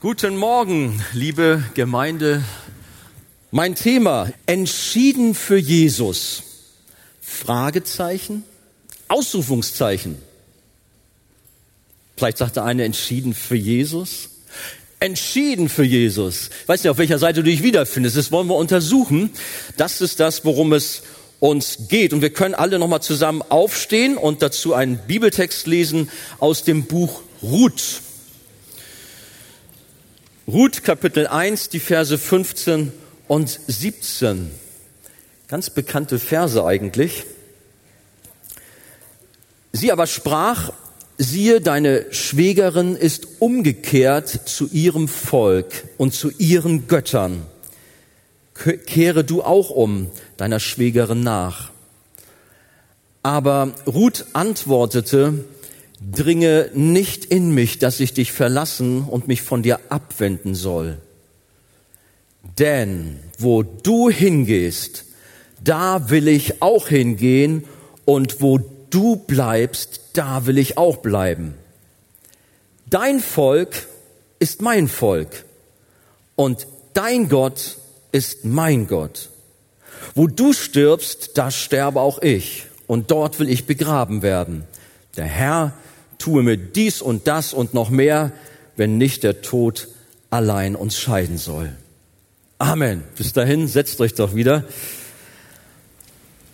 Guten Morgen, liebe Gemeinde. Mein Thema, entschieden für Jesus. Fragezeichen, Ausrufungszeichen. Vielleicht sagt der eine, entschieden für Jesus. Entschieden für Jesus. Ich weiß nicht, auf welcher Seite du dich wiederfindest. Das wollen wir untersuchen. Das ist das, worum es uns geht. Und wir können alle nochmal zusammen aufstehen und dazu einen Bibeltext lesen aus dem Buch Ruth. Ruth Kapitel 1, die Verse 15 und 17. Ganz bekannte Verse eigentlich. Sie aber sprach, siehe, deine Schwägerin ist umgekehrt zu ihrem Volk und zu ihren Göttern. Kehre du auch um deiner Schwägerin nach. Aber Ruth antwortete, dringe nicht in mich, dass ich dich verlassen und mich von dir abwenden soll. Denn wo du hingehst, da will ich auch hingehen und wo du bleibst, da will ich auch bleiben. Dein Volk ist mein Volk und dein Gott ist mein Gott. Wo du stirbst, da sterbe auch ich und dort will ich begraben werden. Der Herr tue mir dies und das und noch mehr, wenn nicht der Tod allein uns scheiden soll. Amen. Bis dahin, setzt euch doch wieder.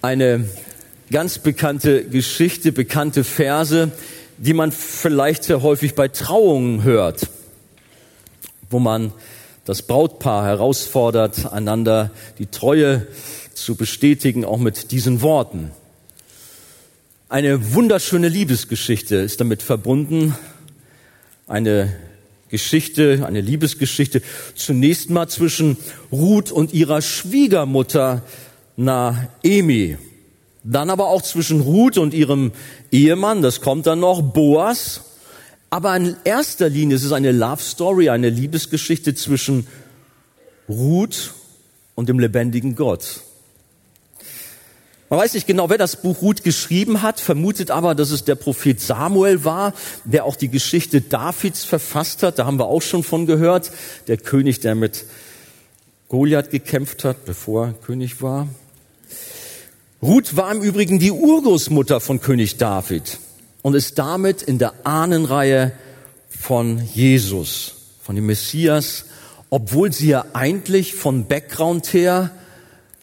Eine ganz bekannte Geschichte, bekannte Verse, die man vielleicht sehr häufig bei Trauungen hört, wo man das Brautpaar herausfordert, einander die Treue zu bestätigen, auch mit diesen Worten. Eine wunderschöne Liebesgeschichte ist damit verbunden. Eine Geschichte, eine Liebesgeschichte zunächst mal zwischen Ruth und ihrer Schwiegermutter Naemi. Dann aber auch zwischen Ruth und ihrem Ehemann, das kommt dann noch, Boas. Aber in erster Linie ist es eine Love Story, eine Liebesgeschichte zwischen Ruth und dem lebendigen Gott. Man weiß nicht genau, wer das Buch Ruth geschrieben hat, vermutet aber, dass es der Prophet Samuel war, der auch die Geschichte Davids verfasst hat. Da haben wir auch schon von gehört. Der König, der mit Goliath gekämpft hat, bevor er König war. Ruth war im Übrigen die Urgroßmutter von König David und ist damit in der Ahnenreihe von Jesus, von dem Messias, obwohl sie ja eigentlich von Background her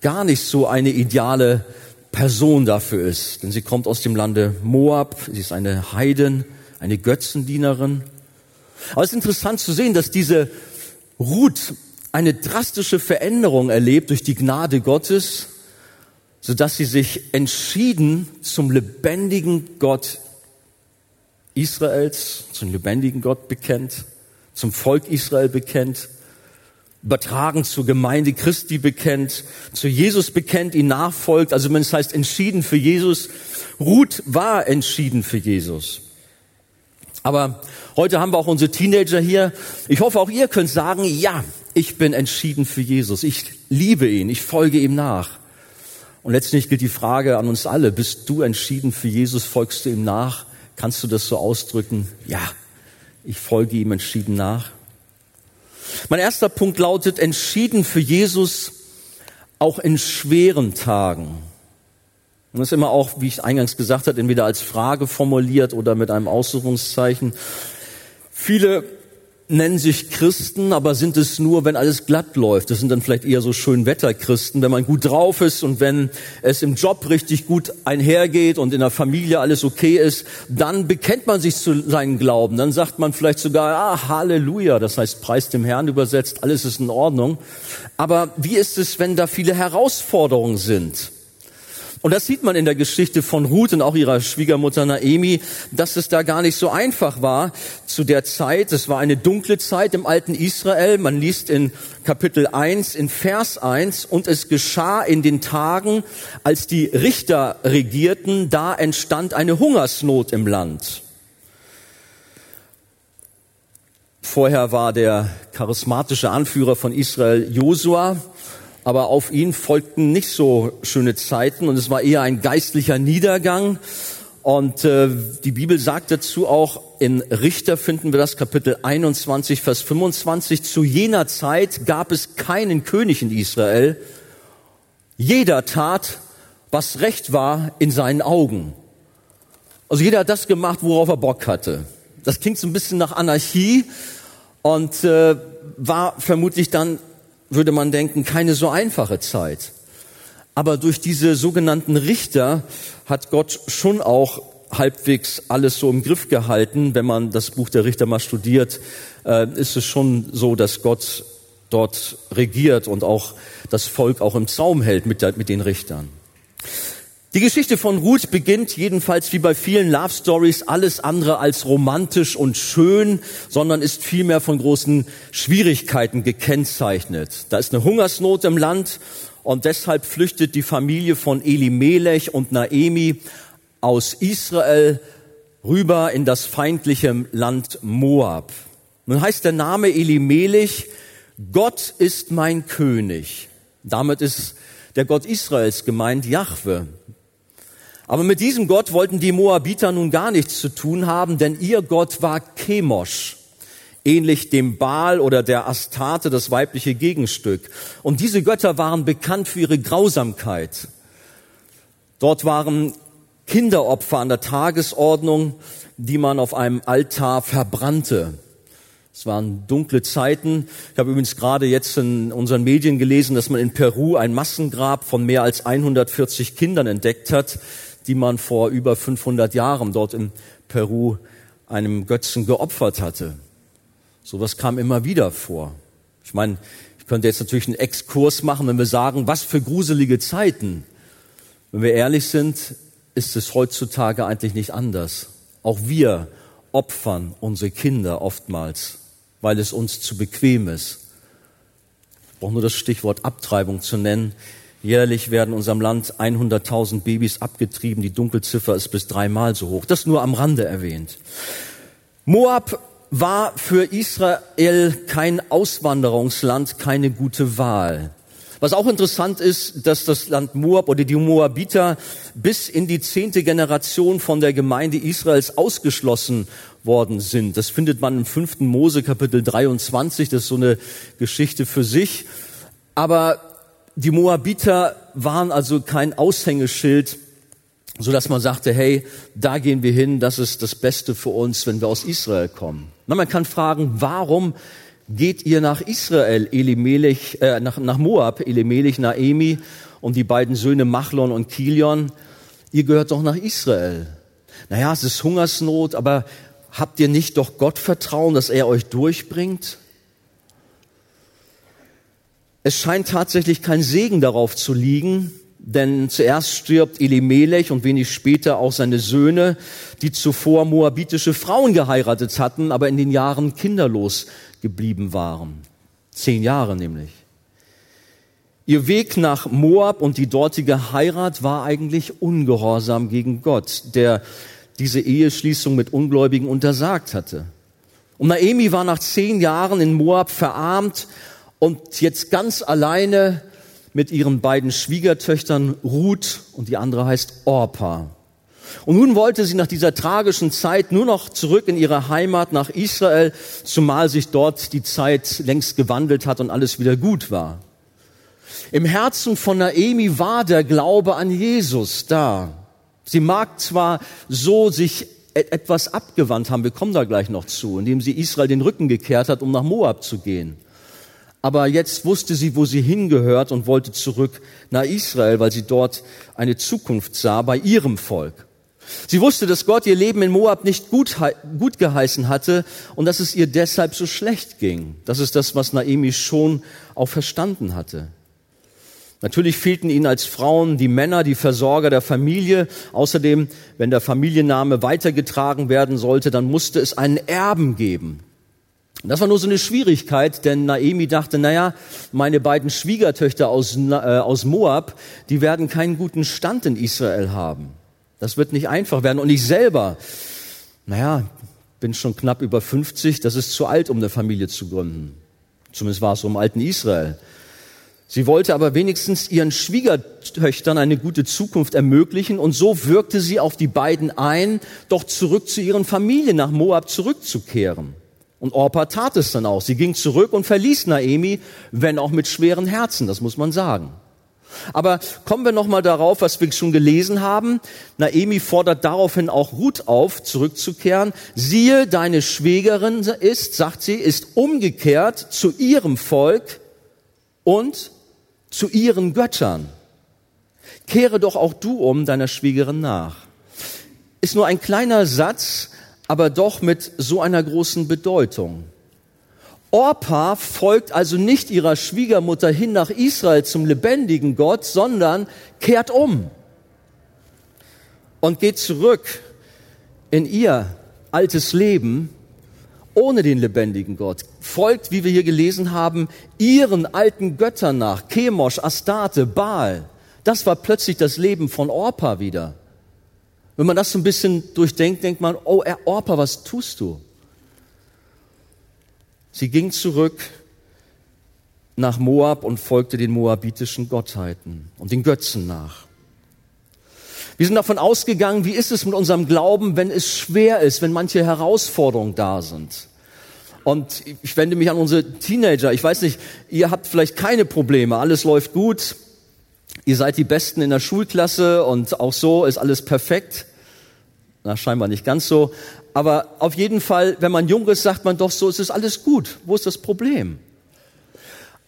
gar nicht so eine ideale Person dafür ist. Denn sie kommt aus dem Lande Moab, sie ist eine Heiden, eine Götzendienerin. Aber es ist interessant zu sehen, dass diese Ruth eine drastische Veränderung erlebt durch die Gnade Gottes, so dass sie sich entschieden zum lebendigen Gott Israels, zum lebendigen Gott bekennt, zum Volk Israel bekennt übertragen zur Gemeinde Christi bekennt, zu Jesus bekennt, ihn nachfolgt. Also wenn es heißt entschieden für Jesus. Ruth war entschieden für Jesus. Aber heute haben wir auch unsere Teenager hier. Ich hoffe, auch ihr könnt sagen, ja, ich bin entschieden für Jesus. Ich liebe ihn. Ich folge ihm nach. Und letztlich gilt die Frage an uns alle. Bist du entschieden für Jesus? Folgst du ihm nach? Kannst du das so ausdrücken? Ja, ich folge ihm entschieden nach. Mein erster Punkt lautet, entschieden für Jesus auch in schweren Tagen. Und das ist immer auch, wie ich eingangs gesagt habe, entweder als Frage formuliert oder mit einem Aussuchungszeichen. Viele nennen sich Christen, aber sind es nur, wenn alles glatt läuft. Das sind dann vielleicht eher so Schönwetterchristen, wenn man gut drauf ist und wenn es im Job richtig gut einhergeht und in der Familie alles okay ist, dann bekennt man sich zu seinem Glauben. Dann sagt man vielleicht sogar, ah, Halleluja, das heißt Preis dem Herrn übersetzt, alles ist in Ordnung. Aber wie ist es, wenn da viele Herausforderungen sind? Und das sieht man in der Geschichte von Ruth und auch ihrer Schwiegermutter Naemi, dass es da gar nicht so einfach war zu der Zeit. Es war eine dunkle Zeit im alten Israel. Man liest in Kapitel 1, in Vers 1, und es geschah in den Tagen, als die Richter regierten, da entstand eine Hungersnot im Land. Vorher war der charismatische Anführer von Israel Josua aber auf ihn folgten nicht so schöne Zeiten und es war eher ein geistlicher Niedergang. Und äh, die Bibel sagt dazu auch, in Richter finden wir das Kapitel 21, Vers 25, zu jener Zeit gab es keinen König in Israel. Jeder tat, was recht war in seinen Augen. Also jeder hat das gemacht, worauf er Bock hatte. Das klingt so ein bisschen nach Anarchie und äh, war vermutlich dann, würde man denken, keine so einfache Zeit. Aber durch diese sogenannten Richter hat Gott schon auch halbwegs alles so im Griff gehalten. Wenn man das Buch der Richter mal studiert, äh, ist es schon so, dass Gott dort regiert und auch das Volk auch im Zaum hält mit, den Richtern. Die Geschichte von Ruth beginnt jedenfalls wie bei vielen Love Stories alles andere als romantisch und schön, sondern ist vielmehr von großen Schwierigkeiten gekennzeichnet. Da ist eine Hungersnot im Land und deshalb flüchtet die Familie von Elimelech und Naemi aus Israel rüber in das feindliche Land Moab. Nun heißt der Name Elimelech, Gott ist mein König. Damit ist der Gott Israels gemeint, Jahwe. Aber mit diesem Gott wollten die Moabiter nun gar nichts zu tun haben, denn ihr Gott war Chemosh ähnlich dem Baal oder der Astarte, das weibliche Gegenstück. Und diese Götter waren bekannt für ihre Grausamkeit. Dort waren Kinderopfer an der Tagesordnung, die man auf einem Altar verbrannte. Es waren dunkle Zeiten. Ich habe übrigens gerade jetzt in unseren Medien gelesen, dass man in Peru ein Massengrab von mehr als 140 Kindern entdeckt hat, die man vor über 500 Jahren dort in Peru einem Götzen geopfert hatte. Sowas kam immer wieder vor. Ich meine, ich könnte jetzt natürlich einen Exkurs machen, wenn wir sagen, was für gruselige Zeiten. Wenn wir ehrlich sind, ist es heutzutage eigentlich nicht anders. Auch wir opfern unsere Kinder oftmals, weil es uns zu bequem ist. Ich brauche nur das Stichwort Abtreibung zu nennen. Jährlich werden in unserem Land 100.000 Babys abgetrieben. Die Dunkelziffer ist bis dreimal so hoch. Das nur am Rande erwähnt. Moab war für Israel kein Auswanderungsland, keine gute Wahl. Was auch interessant ist, dass das Land Moab oder die Moabiter bis in die zehnte Generation von der Gemeinde Israels ausgeschlossen worden sind. Das findet man im fünften Mose Kapitel 23. Das ist so eine Geschichte für sich. Aber die Moabiter waren also kein Aushängeschild so dass man sagte, hey, da gehen wir hin, das ist das Beste für uns, wenn wir aus Israel kommen. Na, man kann fragen, warum geht ihr nach Israel, Elimelech, äh, nach, nach Moab, Elimelech, Naemi und die beiden Söhne Machlon und Kilion? Ihr gehört doch nach Israel. Naja, es ist Hungersnot, aber habt ihr nicht doch Gott vertrauen, dass er euch durchbringt? Es scheint tatsächlich kein Segen darauf zu liegen, denn zuerst stirbt Elimelech und wenig später auch seine Söhne, die zuvor moabitische Frauen geheiratet hatten, aber in den Jahren kinderlos geblieben waren. Zehn Jahre nämlich. Ihr Weg nach Moab und die dortige Heirat war eigentlich ungehorsam gegen Gott, der diese Eheschließung mit Ungläubigen untersagt hatte. Und Naemi war nach zehn Jahren in Moab verarmt und jetzt ganz alleine mit ihren beiden Schwiegertöchtern Ruth und die andere heißt Orpa. Und nun wollte sie nach dieser tragischen Zeit nur noch zurück in ihre Heimat nach Israel, zumal sich dort die Zeit längst gewandelt hat und alles wieder gut war. Im Herzen von Naemi war der Glaube an Jesus da. Sie mag zwar so sich e- etwas abgewandt haben, wir kommen da gleich noch zu, indem sie Israel den Rücken gekehrt hat, um nach Moab zu gehen. Aber jetzt wusste sie, wo sie hingehört und wollte zurück nach Israel, weil sie dort eine Zukunft sah bei ihrem Volk. Sie wusste, dass Gott ihr Leben in Moab nicht gut, gut geheißen hatte und dass es ihr deshalb so schlecht ging. Das ist das, was Naemi schon auch verstanden hatte. Natürlich fehlten ihnen als Frauen die Männer, die Versorger der Familie. Außerdem, wenn der Familienname weitergetragen werden sollte, dann musste es einen Erben geben. Das war nur so eine Schwierigkeit, denn Naemi dachte, naja, meine beiden Schwiegertöchter aus, äh, aus Moab, die werden keinen guten Stand in Israel haben. Das wird nicht einfach werden. Und ich selber, naja, bin schon knapp über 50, das ist zu alt, um eine Familie zu gründen. Zumindest war es so im alten Israel. Sie wollte aber wenigstens ihren Schwiegertöchtern eine gute Zukunft ermöglichen und so wirkte sie auf die beiden ein, doch zurück zu ihren Familien nach Moab zurückzukehren. Und Orpa tat es dann auch. Sie ging zurück und verließ Naemi, wenn auch mit schweren Herzen, das muss man sagen. Aber kommen wir nochmal darauf, was wir schon gelesen haben. Naemi fordert daraufhin auch Ruth auf, zurückzukehren. Siehe, deine Schwägerin ist, sagt sie, ist umgekehrt zu ihrem Volk und zu ihren Göttern. Kehre doch auch du um deiner Schwiegerin nach. Ist nur ein kleiner Satz, aber doch mit so einer großen Bedeutung. Orpa folgt also nicht ihrer Schwiegermutter hin nach Israel zum lebendigen Gott, sondern kehrt um und geht zurück in ihr altes Leben ohne den lebendigen Gott, folgt, wie wir hier gelesen haben, ihren alten Göttern nach, Chemosh, Astarte, Baal. Das war plötzlich das Leben von Orpa wieder. Wenn man das so ein bisschen durchdenkt, denkt man, oh Orpa, was tust du? Sie ging zurück nach Moab und folgte den moabitischen Gottheiten und den Götzen nach. Wir sind davon ausgegangen, wie ist es mit unserem Glauben, wenn es schwer ist, wenn manche Herausforderungen da sind. Und ich wende mich an unsere Teenager. Ich weiß nicht, ihr habt vielleicht keine Probleme, alles läuft gut, ihr seid die Besten in der Schulklasse und auch so ist alles perfekt. Na, scheinbar nicht ganz so. Aber auf jeden Fall, wenn man jung ist, sagt man doch so, es ist alles gut. Wo ist das Problem?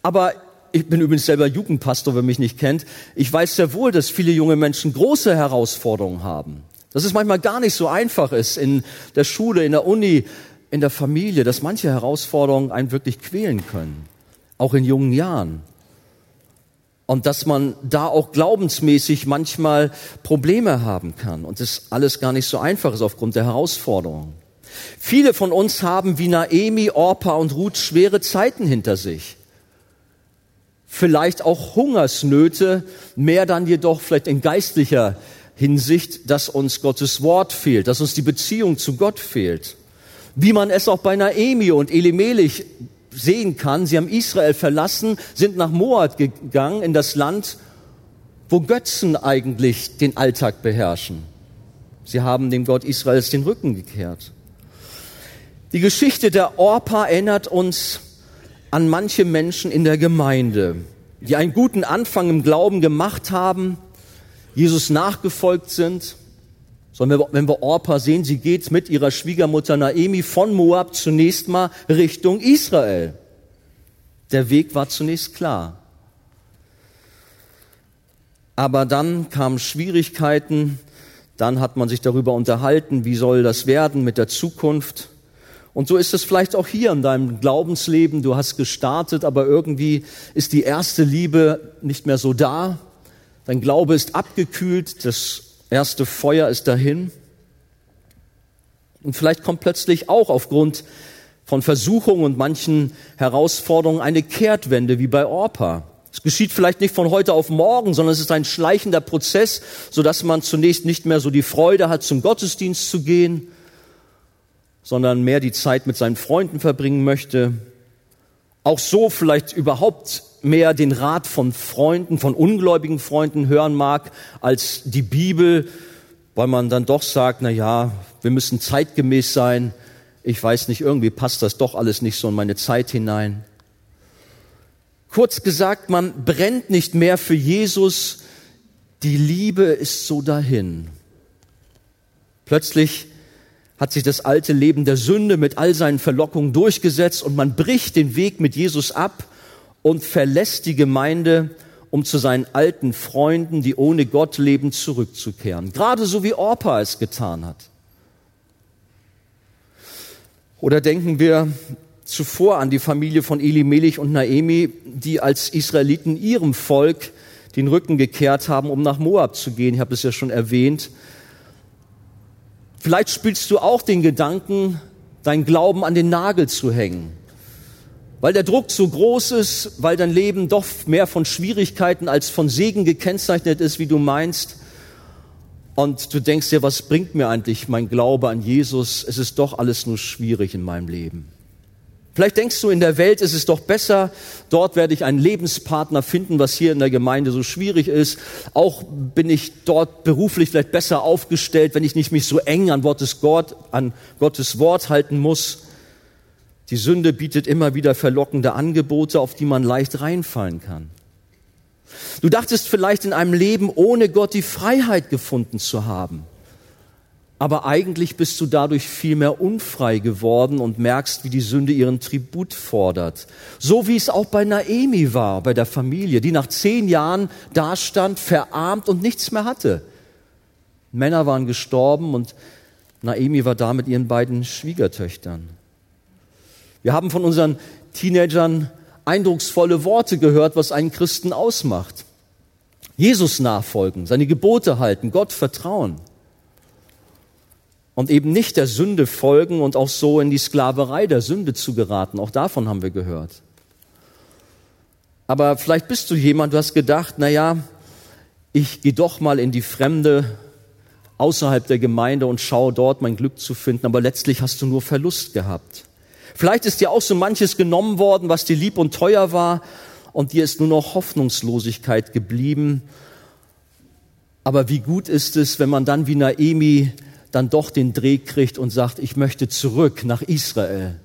Aber ich bin übrigens selber Jugendpastor, wer mich nicht kennt. Ich weiß sehr wohl, dass viele junge Menschen große Herausforderungen haben. Dass es manchmal gar nicht so einfach ist in der Schule, in der Uni, in der Familie, dass manche Herausforderungen einen wirklich quälen können. Auch in jungen Jahren. Und dass man da auch glaubensmäßig manchmal Probleme haben kann und es alles gar nicht so einfach ist aufgrund der Herausforderungen. Viele von uns haben wie Naemi, Orpa und Ruth schwere Zeiten hinter sich vielleicht auch Hungersnöte, mehr dann jedoch vielleicht in geistlicher Hinsicht, dass uns Gottes Wort fehlt, dass uns die Beziehung zu Gott fehlt. Wie man es auch bei Naemi und Elimelech sehen kann, sie haben Israel verlassen, sind nach Moab gegangen, in das Land, wo Götzen eigentlich den Alltag beherrschen. Sie haben dem Gott Israels den Rücken gekehrt. Die Geschichte der Orpa erinnert uns an manche Menschen in der Gemeinde, die einen guten Anfang im Glauben gemacht haben, Jesus nachgefolgt sind. Sondern wenn wir Orpa sehen, sie geht mit ihrer Schwiegermutter Naemi von Moab zunächst mal Richtung Israel. Der Weg war zunächst klar. Aber dann kamen Schwierigkeiten, dann hat man sich darüber unterhalten, wie soll das werden mit der Zukunft. Und so ist es vielleicht auch hier in deinem Glaubensleben. Du hast gestartet, aber irgendwie ist die erste Liebe nicht mehr so da. Dein Glaube ist abgekühlt, das erste Feuer ist dahin. Und vielleicht kommt plötzlich auch aufgrund von Versuchungen und manchen Herausforderungen eine Kehrtwende wie bei Orpa. Es geschieht vielleicht nicht von heute auf morgen, sondern es ist ein schleichender Prozess, so dass man zunächst nicht mehr so die Freude hat, zum Gottesdienst zu gehen, sondern mehr die Zeit mit seinen Freunden verbringen möchte, auch so vielleicht überhaupt mehr den Rat von Freunden, von ungläubigen Freunden hören mag, als die Bibel, weil man dann doch sagt, na ja, wir müssen zeitgemäß sein. Ich weiß nicht, irgendwie passt das doch alles nicht so in meine Zeit hinein. Kurz gesagt, man brennt nicht mehr für Jesus. Die Liebe ist so dahin. Plötzlich hat sich das alte Leben der Sünde mit all seinen Verlockungen durchgesetzt und man bricht den Weg mit Jesus ab und verlässt die Gemeinde, um zu seinen alten Freunden, die ohne Gott leben, zurückzukehren. Gerade so wie Orpa es getan hat. Oder denken wir zuvor an die Familie von Eli Melech und Naemi, die als Israeliten ihrem Volk den Rücken gekehrt haben, um nach Moab zu gehen. Ich habe es ja schon erwähnt. Vielleicht spielst du auch den Gedanken, dein Glauben an den Nagel zu hängen. Weil der Druck so groß ist, weil dein Leben doch mehr von Schwierigkeiten als von Segen gekennzeichnet ist, wie du meinst. Und du denkst dir, was bringt mir eigentlich mein Glaube an Jesus? Es ist doch alles nur schwierig in meinem Leben. Vielleicht denkst du, in der Welt ist es doch besser, dort werde ich einen Lebenspartner finden, was hier in der Gemeinde so schwierig ist. Auch bin ich dort beruflich vielleicht besser aufgestellt, wenn ich nicht mich so eng an Gottes, Gott, an Gottes Wort halten muss. Die Sünde bietet immer wieder verlockende Angebote, auf die man leicht reinfallen kann. Du dachtest vielleicht in einem Leben ohne Gott die Freiheit gefunden zu haben aber eigentlich bist du dadurch viel mehr unfrei geworden und merkst, wie die Sünde ihren Tribut fordert. So wie es auch bei Naemi war, bei der Familie, die nach zehn Jahren dastand, verarmt und nichts mehr hatte. Männer waren gestorben und Naemi war da mit ihren beiden Schwiegertöchtern. Wir haben von unseren Teenagern eindrucksvolle Worte gehört, was einen Christen ausmacht. Jesus nachfolgen, seine Gebote halten, Gott vertrauen und eben nicht der Sünde folgen und auch so in die Sklaverei der Sünde zu geraten. Auch davon haben wir gehört. Aber vielleicht bist du jemand, du hast gedacht, na ja, ich gehe doch mal in die Fremde außerhalb der Gemeinde und schaue dort mein Glück zu finden, aber letztlich hast du nur Verlust gehabt. Vielleicht ist dir auch so manches genommen worden, was dir lieb und teuer war und dir ist nur noch Hoffnungslosigkeit geblieben. Aber wie gut ist es, wenn man dann wie Naemi dann doch den Dreh kriegt und sagt, ich möchte zurück nach Israel.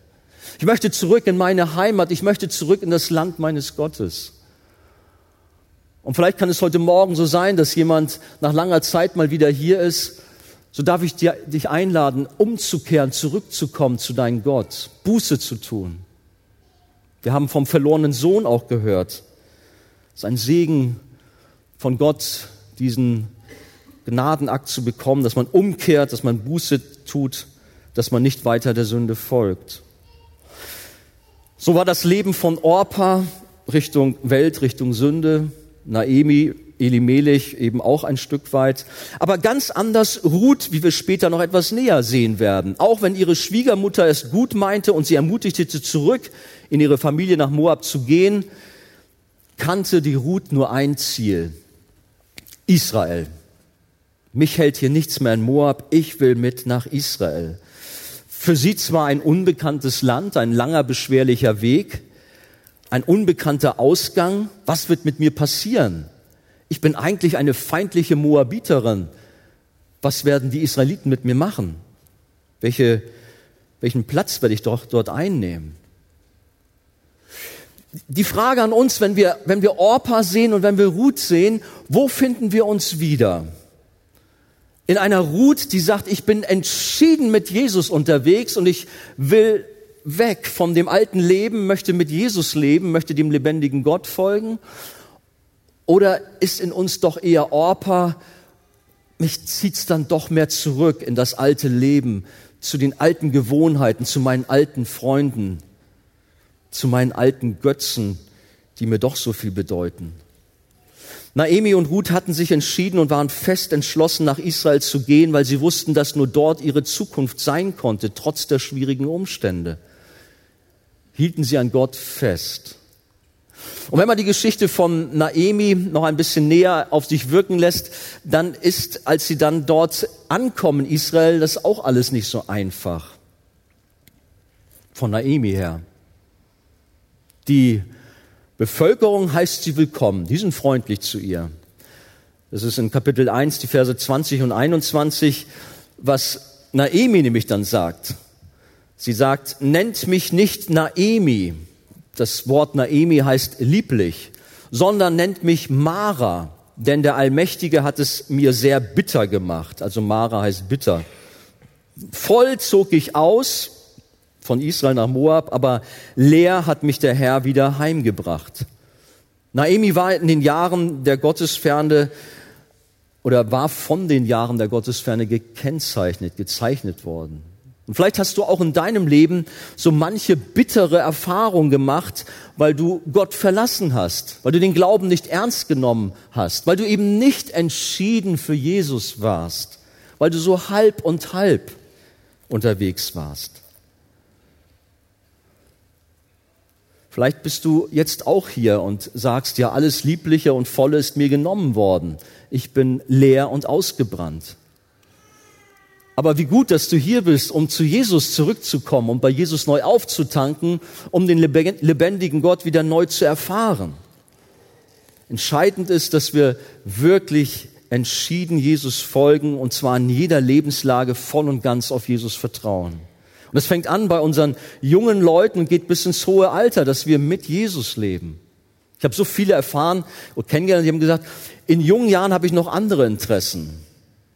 Ich möchte zurück in meine Heimat. Ich möchte zurück in das Land meines Gottes. Und vielleicht kann es heute Morgen so sein, dass jemand nach langer Zeit mal wieder hier ist. So darf ich dir, dich einladen, umzukehren, zurückzukommen zu deinem Gott, Buße zu tun. Wir haben vom verlorenen Sohn auch gehört. Es ist ein Segen von Gott, diesen Gnadenakt zu bekommen, dass man umkehrt, dass man Buße tut, dass man nicht weiter der Sünde folgt. So war das Leben von Orpa Richtung Welt, Richtung Sünde, Naemi, Elimelech eben auch ein Stück weit. Aber ganz anders Ruth, wie wir später noch etwas näher sehen werden. Auch wenn ihre Schwiegermutter es gut meinte und sie ermutigte, zurück in ihre Familie nach Moab zu gehen, kannte die Ruth nur ein Ziel. Israel. Mich hält hier nichts mehr in Moab, ich will mit nach Israel. Für sie zwar ein unbekanntes Land, ein langer, beschwerlicher Weg, ein unbekannter Ausgang. Was wird mit mir passieren? Ich bin eigentlich eine feindliche Moabiterin. Was werden die Israeliten mit mir machen? Welche, welchen Platz werde ich doch dort einnehmen? Die Frage an uns, wenn wir, wenn wir Orpa sehen und wenn wir Ruth sehen, wo finden wir uns wieder? in einer Ruth, die sagt, ich bin entschieden mit Jesus unterwegs und ich will weg von dem alten Leben, möchte mit Jesus leben, möchte dem lebendigen Gott folgen? Oder ist in uns doch eher Orpa, mich zieht's dann doch mehr zurück in das alte Leben, zu den alten Gewohnheiten, zu meinen alten Freunden, zu meinen alten Götzen, die mir doch so viel bedeuten? Naemi und Ruth hatten sich entschieden und waren fest entschlossen, nach Israel zu gehen, weil sie wussten, dass nur dort ihre Zukunft sein konnte, trotz der schwierigen Umstände. Hielten sie an Gott fest. Und wenn man die Geschichte von Naemi noch ein bisschen näher auf sich wirken lässt, dann ist, als sie dann dort ankommen, Israel, das auch alles nicht so einfach. Von Naemi her. Die Bevölkerung heißt sie willkommen, die sind freundlich zu ihr. Das ist in Kapitel 1, die Verse 20 und 21, was Naemi nämlich dann sagt. Sie sagt, nennt mich nicht Naemi, das Wort Naemi heißt lieblich, sondern nennt mich Mara, denn der Allmächtige hat es mir sehr bitter gemacht. Also Mara heißt bitter. Voll zog ich aus, von Israel nach Moab, aber leer hat mich der Herr wieder heimgebracht. Naemi war in den Jahren der Gottesferne oder war von den Jahren der Gottesferne gekennzeichnet, gezeichnet worden. Und vielleicht hast du auch in deinem Leben so manche bittere Erfahrung gemacht, weil du Gott verlassen hast, weil du den Glauben nicht ernst genommen hast, weil du eben nicht entschieden für Jesus warst, weil du so halb und halb unterwegs warst. Vielleicht bist du jetzt auch hier und sagst, ja, alles Liebliche und Volle ist mir genommen worden. Ich bin leer und ausgebrannt. Aber wie gut, dass du hier bist, um zu Jesus zurückzukommen, um bei Jesus neu aufzutanken, um den lebendigen Gott wieder neu zu erfahren. Entscheidend ist, dass wir wirklich entschieden Jesus folgen und zwar in jeder Lebenslage voll und ganz auf Jesus vertrauen. Und es fängt an bei unseren jungen Leuten und geht bis ins hohe Alter, dass wir mit Jesus leben. Ich habe so viele erfahren und kennengelernt, die haben gesagt, in jungen Jahren habe ich noch andere Interessen.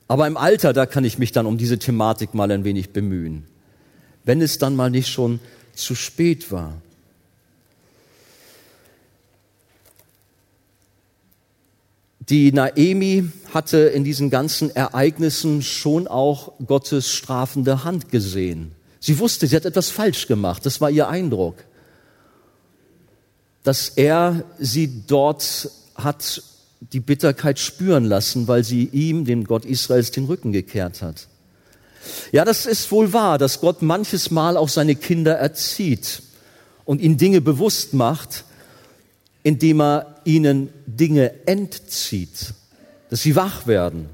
Aber im Alter, da kann ich mich dann um diese Thematik mal ein wenig bemühen. Wenn es dann mal nicht schon zu spät war. Die Naemi hatte in diesen ganzen Ereignissen schon auch Gottes strafende Hand gesehen. Sie wusste, sie hat etwas falsch gemacht. Das war ihr Eindruck. Dass er sie dort hat die Bitterkeit spüren lassen, weil sie ihm, dem Gott Israels, den Rücken gekehrt hat. Ja, das ist wohl wahr, dass Gott manches Mal auch seine Kinder erzieht und ihnen Dinge bewusst macht, indem er ihnen Dinge entzieht, dass sie wach werden,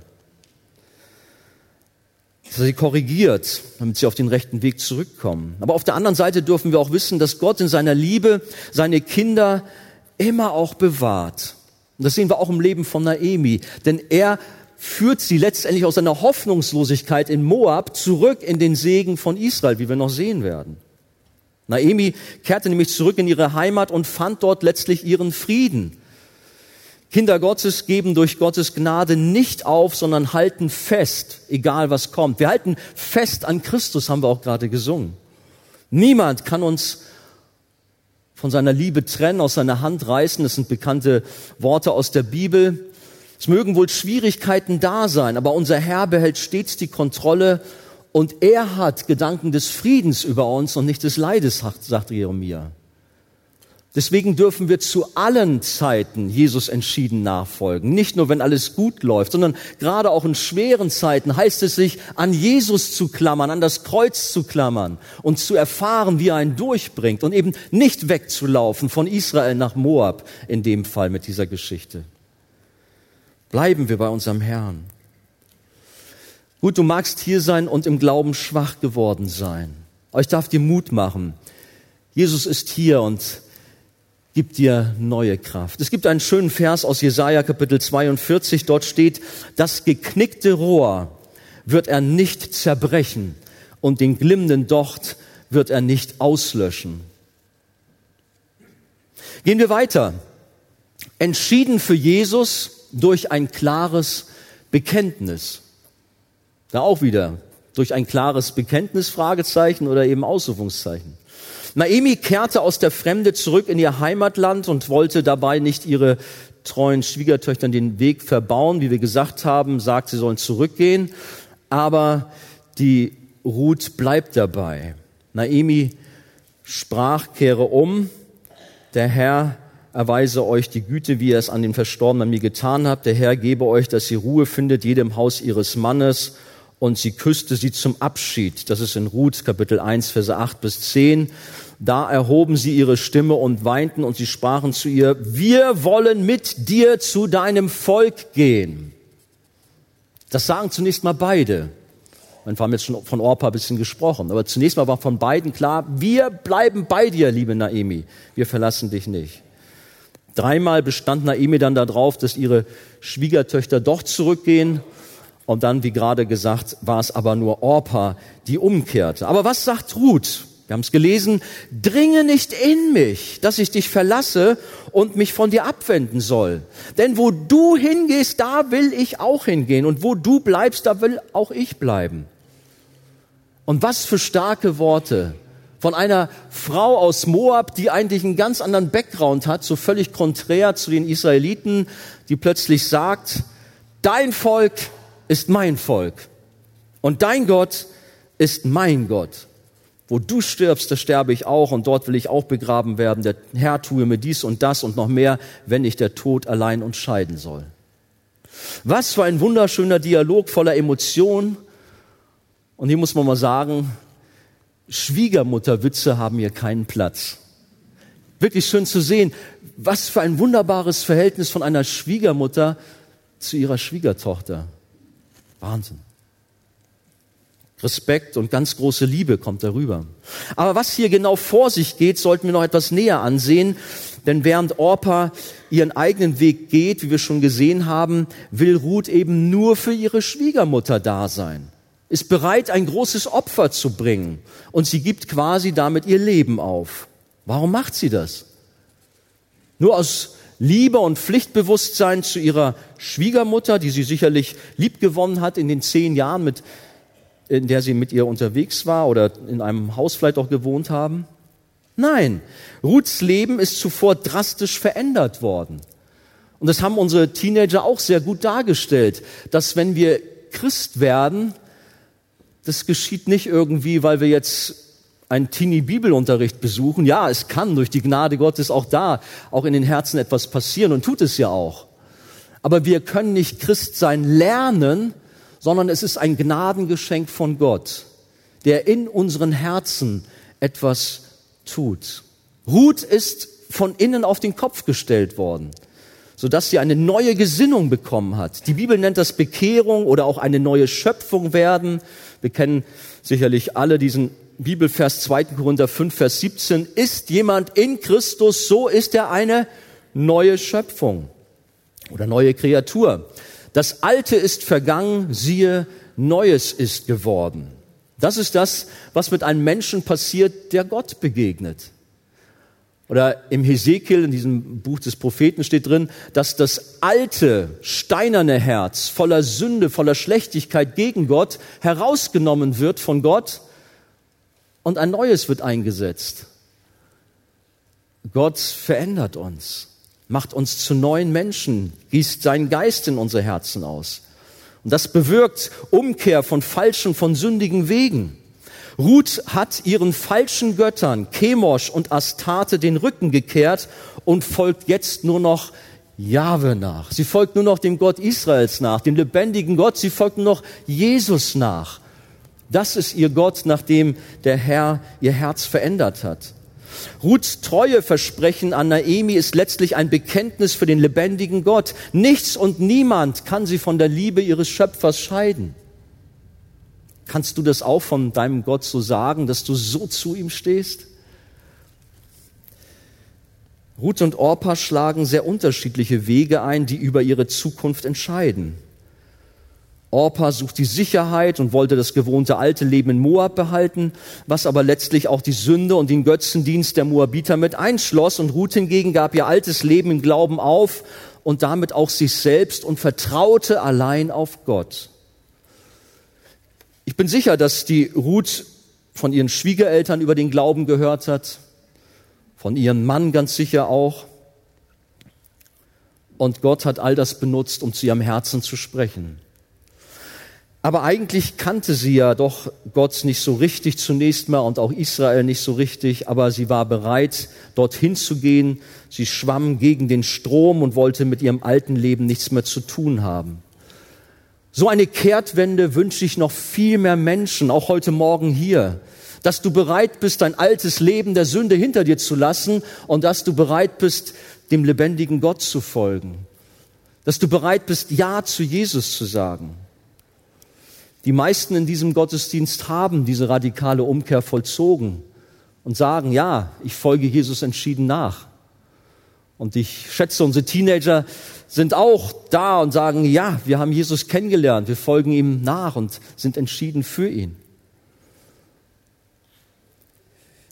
dass er sie korrigiert, damit sie auf den rechten Weg zurückkommen. Aber auf der anderen Seite dürfen wir auch wissen, dass Gott in seiner Liebe seine Kinder immer auch bewahrt. Und das sehen wir auch im Leben von Naemi. Denn er führt sie letztendlich aus einer Hoffnungslosigkeit in Moab zurück in den Segen von Israel, wie wir noch sehen werden. Naemi kehrte nämlich zurück in ihre Heimat und fand dort letztlich ihren Frieden. Kinder Gottes geben durch Gottes Gnade nicht auf, sondern halten fest, egal was kommt. Wir halten fest an Christus, haben wir auch gerade gesungen. Niemand kann uns von seiner Liebe trennen, aus seiner Hand reißen. Das sind bekannte Worte aus der Bibel. Es mögen wohl Schwierigkeiten da sein, aber unser Herr behält stets die Kontrolle und er hat Gedanken des Friedens über uns und nicht des Leides, sagt Jeremia. Deswegen dürfen wir zu allen Zeiten Jesus entschieden nachfolgen. Nicht nur, wenn alles gut läuft, sondern gerade auch in schweren Zeiten heißt es sich, an Jesus zu klammern, an das Kreuz zu klammern und zu erfahren, wie er einen durchbringt und eben nicht wegzulaufen von Israel nach Moab, in dem Fall mit dieser Geschichte. Bleiben wir bei unserem Herrn. Gut, du magst hier sein und im Glauben schwach geworden sein. Ich darf dir Mut machen. Jesus ist hier und gibt dir neue Kraft. Es gibt einen schönen Vers aus Jesaja Kapitel 42. Dort steht, das geknickte Rohr wird er nicht zerbrechen und den glimmenden Docht wird er nicht auslöschen. Gehen wir weiter. Entschieden für Jesus durch ein klares Bekenntnis. Da auch wieder durch ein klares Bekenntnis, Fragezeichen oder eben Ausrufungszeichen. Naemi kehrte aus der Fremde zurück in ihr Heimatland und wollte dabei nicht ihre treuen Schwiegertöchtern den Weg verbauen. Wie wir gesagt haben, sagt, sie sollen zurückgehen. Aber die Ruth bleibt dabei. Naemi sprach, kehre um. Der Herr erweise euch die Güte, wie ihr es an den Verstorbenen an mir getan habt. Der Herr gebe euch, dass ihr Ruhe findet, jedem Haus ihres Mannes. Und sie küsste sie zum Abschied. Das ist in Ruth Kapitel 1, Verse 8 bis 10. Da erhoben sie ihre Stimme und weinten und sie sprachen zu ihr, wir wollen mit dir zu deinem Volk gehen. Das sagen zunächst mal beide. Wir haben jetzt schon von Orpa ein bisschen gesprochen, aber zunächst mal war von beiden klar, wir bleiben bei dir, liebe Naemi. Wir verlassen dich nicht. Dreimal bestand Naemi dann darauf, dass ihre Schwiegertöchter doch zurückgehen. Und dann, wie gerade gesagt, war es aber nur Orpa, die umkehrte. Aber was sagt Ruth? Wir haben es gelesen, dringe nicht in mich, dass ich dich verlasse und mich von dir abwenden soll. Denn wo du hingehst, da will ich auch hingehen. Und wo du bleibst, da will auch ich bleiben. Und was für starke Worte von einer Frau aus Moab, die eigentlich einen ganz anderen Background hat, so völlig konträr zu den Israeliten, die plötzlich sagt, dein Volk ist mein Volk und dein Gott ist mein Gott. Wo du stirbst, da sterbe ich auch und dort will ich auch begraben werden. Der Herr tue mir dies und das und noch mehr, wenn ich der Tod allein uns scheiden soll. Was für ein wunderschöner Dialog voller Emotionen. Und hier muss man mal sagen, Schwiegermutterwitze haben hier keinen Platz. Wirklich schön zu sehen, was für ein wunderbares Verhältnis von einer Schwiegermutter zu ihrer Schwiegertochter. Wahnsinn. Respekt und ganz große Liebe kommt darüber. Aber was hier genau vor sich geht, sollten wir noch etwas näher ansehen. Denn während Orpa ihren eigenen Weg geht, wie wir schon gesehen haben, will Ruth eben nur für ihre Schwiegermutter da sein, ist bereit, ein großes Opfer zu bringen und sie gibt quasi damit ihr Leben auf. Warum macht sie das? Nur aus Liebe und Pflichtbewusstsein zu ihrer Schwiegermutter, die sie sicherlich liebgewonnen hat in den zehn Jahren, mit, in der sie mit ihr unterwegs war oder in einem Haus vielleicht auch gewohnt haben? Nein, Ruths Leben ist zuvor drastisch verändert worden. Und das haben unsere Teenager auch sehr gut dargestellt, dass wenn wir Christ werden, das geschieht nicht irgendwie, weil wir jetzt einen Teenie-Bibelunterricht besuchen. Ja, es kann durch die Gnade Gottes auch da, auch in den Herzen etwas passieren und tut es ja auch. Aber wir können nicht Christ sein lernen, sondern es ist ein Gnadengeschenk von Gott, der in unseren Herzen etwas tut. Ruth ist von innen auf den Kopf gestellt worden, sodass sie eine neue Gesinnung bekommen hat. Die Bibel nennt das Bekehrung oder auch eine neue Schöpfung werden. Wir kennen sicherlich alle diesen Bibelvers 2. Korinther 5, Vers 17, ist jemand in Christus, so ist er eine neue Schöpfung oder neue Kreatur. Das Alte ist vergangen, siehe, Neues ist geworden. Das ist das, was mit einem Menschen passiert, der Gott begegnet. Oder im Hesekiel, in diesem Buch des Propheten steht drin, dass das alte, steinerne Herz voller Sünde, voller Schlechtigkeit gegen Gott herausgenommen wird von Gott und ein neues wird eingesetzt. Gott verändert uns, macht uns zu neuen Menschen, gießt seinen Geist in unsere Herzen aus. Und das bewirkt Umkehr von falschen, von sündigen Wegen. Ruth hat ihren falschen Göttern, Chemosh und Astarte, den Rücken gekehrt und folgt jetzt nur noch Jahwe nach. Sie folgt nur noch dem Gott Israels nach, dem lebendigen Gott. Sie folgt nur noch Jesus nach. Das ist ihr Gott, nachdem der Herr ihr Herz verändert hat. Ruths Treueversprechen an Naemi ist letztlich ein Bekenntnis für den lebendigen Gott. Nichts und niemand kann sie von der Liebe ihres Schöpfers scheiden. Kannst du das auch von deinem Gott so sagen, dass du so zu ihm stehst? Ruth und Orpa schlagen sehr unterschiedliche Wege ein, die über ihre Zukunft entscheiden. Orpa sucht die Sicherheit und wollte das gewohnte alte Leben in Moab behalten, was aber letztlich auch die Sünde und den Götzendienst der Moabiter mit einschloss. Und Ruth hingegen gab ihr altes Leben im Glauben auf und damit auch sich selbst und vertraute allein auf Gott. Ich bin sicher, dass die Ruth von ihren Schwiegereltern über den Glauben gehört hat, von ihrem Mann ganz sicher auch. Und Gott hat all das benutzt, um zu ihrem Herzen zu sprechen. Aber eigentlich kannte sie ja doch Gott nicht so richtig zunächst mal und auch Israel nicht so richtig, aber sie war bereit, dorthin zu gehen. Sie schwamm gegen den Strom und wollte mit ihrem alten Leben nichts mehr zu tun haben. So eine Kehrtwende wünsche ich noch viel mehr Menschen, auch heute Morgen hier, dass du bereit bist, dein altes Leben der Sünde hinter dir zu lassen und dass du bereit bist, dem lebendigen Gott zu folgen. Dass du bereit bist, Ja zu Jesus zu sagen. Die meisten in diesem Gottesdienst haben diese radikale Umkehr vollzogen und sagen, ja, ich folge Jesus entschieden nach. Und ich schätze, unsere Teenager sind auch da und sagen, ja, wir haben Jesus kennengelernt, wir folgen ihm nach und sind entschieden für ihn.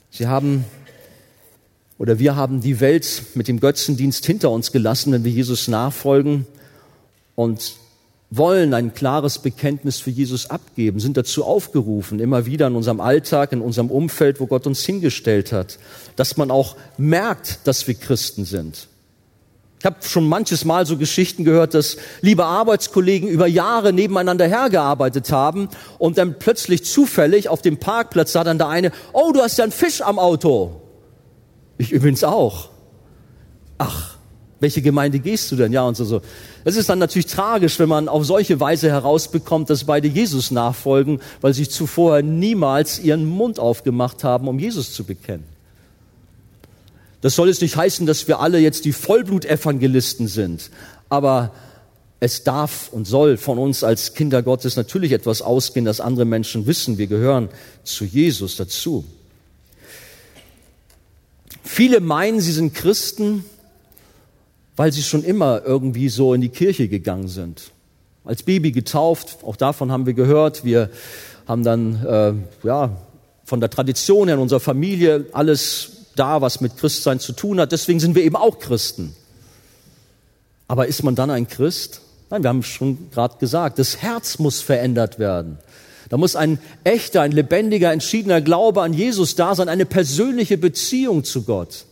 Sie haben oder wir haben die Welt mit dem Götzendienst hinter uns gelassen, wenn wir Jesus nachfolgen und wollen ein klares Bekenntnis für Jesus abgeben, sind dazu aufgerufen, immer wieder in unserem Alltag, in unserem Umfeld, wo Gott uns hingestellt hat, dass man auch merkt, dass wir Christen sind. Ich habe schon manches Mal so Geschichten gehört, dass liebe Arbeitskollegen über Jahre nebeneinander hergearbeitet haben und dann plötzlich zufällig auf dem Parkplatz sah dann der eine, oh, du hast ja einen Fisch am Auto. Ich übrigens auch. Ach, welche Gemeinde gehst du denn? Ja, und so, so. Es ist dann natürlich tragisch, wenn man auf solche Weise herausbekommt, dass beide Jesus nachfolgen, weil sie zuvor niemals ihren Mund aufgemacht haben, um Jesus zu bekennen. Das soll jetzt nicht heißen, dass wir alle jetzt die Vollblutevangelisten sind, aber es darf und soll von uns als Kinder Gottes natürlich etwas ausgehen, dass andere Menschen wissen, wir gehören zu Jesus dazu. Viele meinen, sie sind Christen, weil sie schon immer irgendwie so in die Kirche gegangen sind. Als Baby getauft, auch davon haben wir gehört. Wir haben dann äh, ja, von der Tradition her in unserer Familie alles da, was mit Christsein zu tun hat. Deswegen sind wir eben auch Christen. Aber ist man dann ein Christ? Nein, wir haben schon gerade gesagt, das Herz muss verändert werden. Da muss ein echter, ein lebendiger, entschiedener Glaube an Jesus da sein, eine persönliche Beziehung zu Gott.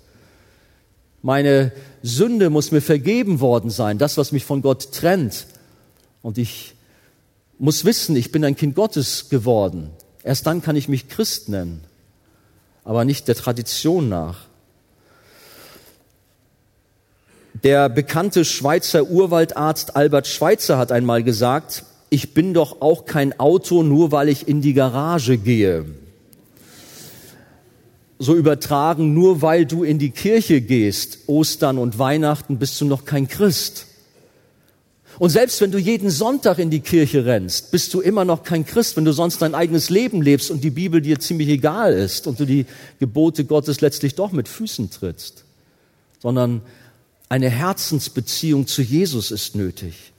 Meine Sünde muss mir vergeben worden sein, das, was mich von Gott trennt. Und ich muss wissen, ich bin ein Kind Gottes geworden. Erst dann kann ich mich Christ nennen, aber nicht der Tradition nach. Der bekannte Schweizer Urwaldarzt Albert Schweitzer hat einmal gesagt, ich bin doch auch kein Auto, nur weil ich in die Garage gehe. So übertragen, nur weil du in die Kirche gehst, Ostern und Weihnachten, bist du noch kein Christ. Und selbst wenn du jeden Sonntag in die Kirche rennst, bist du immer noch kein Christ, wenn du sonst dein eigenes Leben lebst und die Bibel dir ziemlich egal ist und du die Gebote Gottes letztlich doch mit Füßen trittst. Sondern eine Herzensbeziehung zu Jesus ist nötig.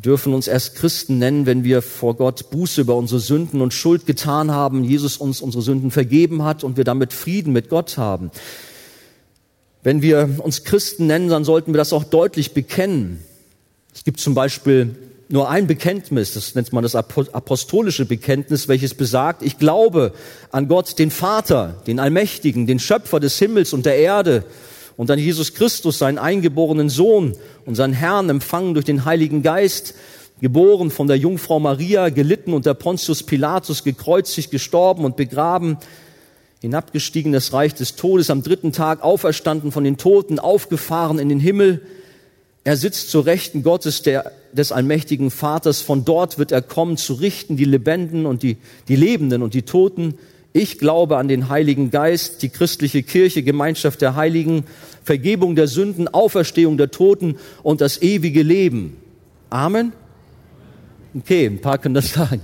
Wir dürfen uns erst Christen nennen, wenn wir vor Gott Buße über unsere Sünden und Schuld getan haben, Jesus uns unsere Sünden vergeben hat und wir damit Frieden mit Gott haben. Wenn wir uns Christen nennen, dann sollten wir das auch deutlich bekennen. Es gibt zum Beispiel nur ein Bekenntnis, das nennt man das apostolische Bekenntnis, welches besagt, ich glaube an Gott, den Vater, den Allmächtigen, den Schöpfer des Himmels und der Erde und an Jesus Christus, seinen eingeborenen Sohn und seinen Herrn, empfangen durch den Heiligen Geist, geboren von der Jungfrau Maria, gelitten unter Pontius Pilatus, gekreuzigt, gestorben und begraben, hinabgestiegen das Reich des Todes, am dritten Tag auferstanden von den Toten, aufgefahren in den Himmel. Er sitzt zur Rechten Gottes, der, des allmächtigen Vaters. Von dort wird er kommen, zu richten die Lebenden und die, die Lebenden und die Toten. Ich glaube an den Heiligen Geist, die christliche Kirche, Gemeinschaft der Heiligen, Vergebung der Sünden, Auferstehung der Toten und das ewige Leben. Amen? Okay, ein paar können das sagen.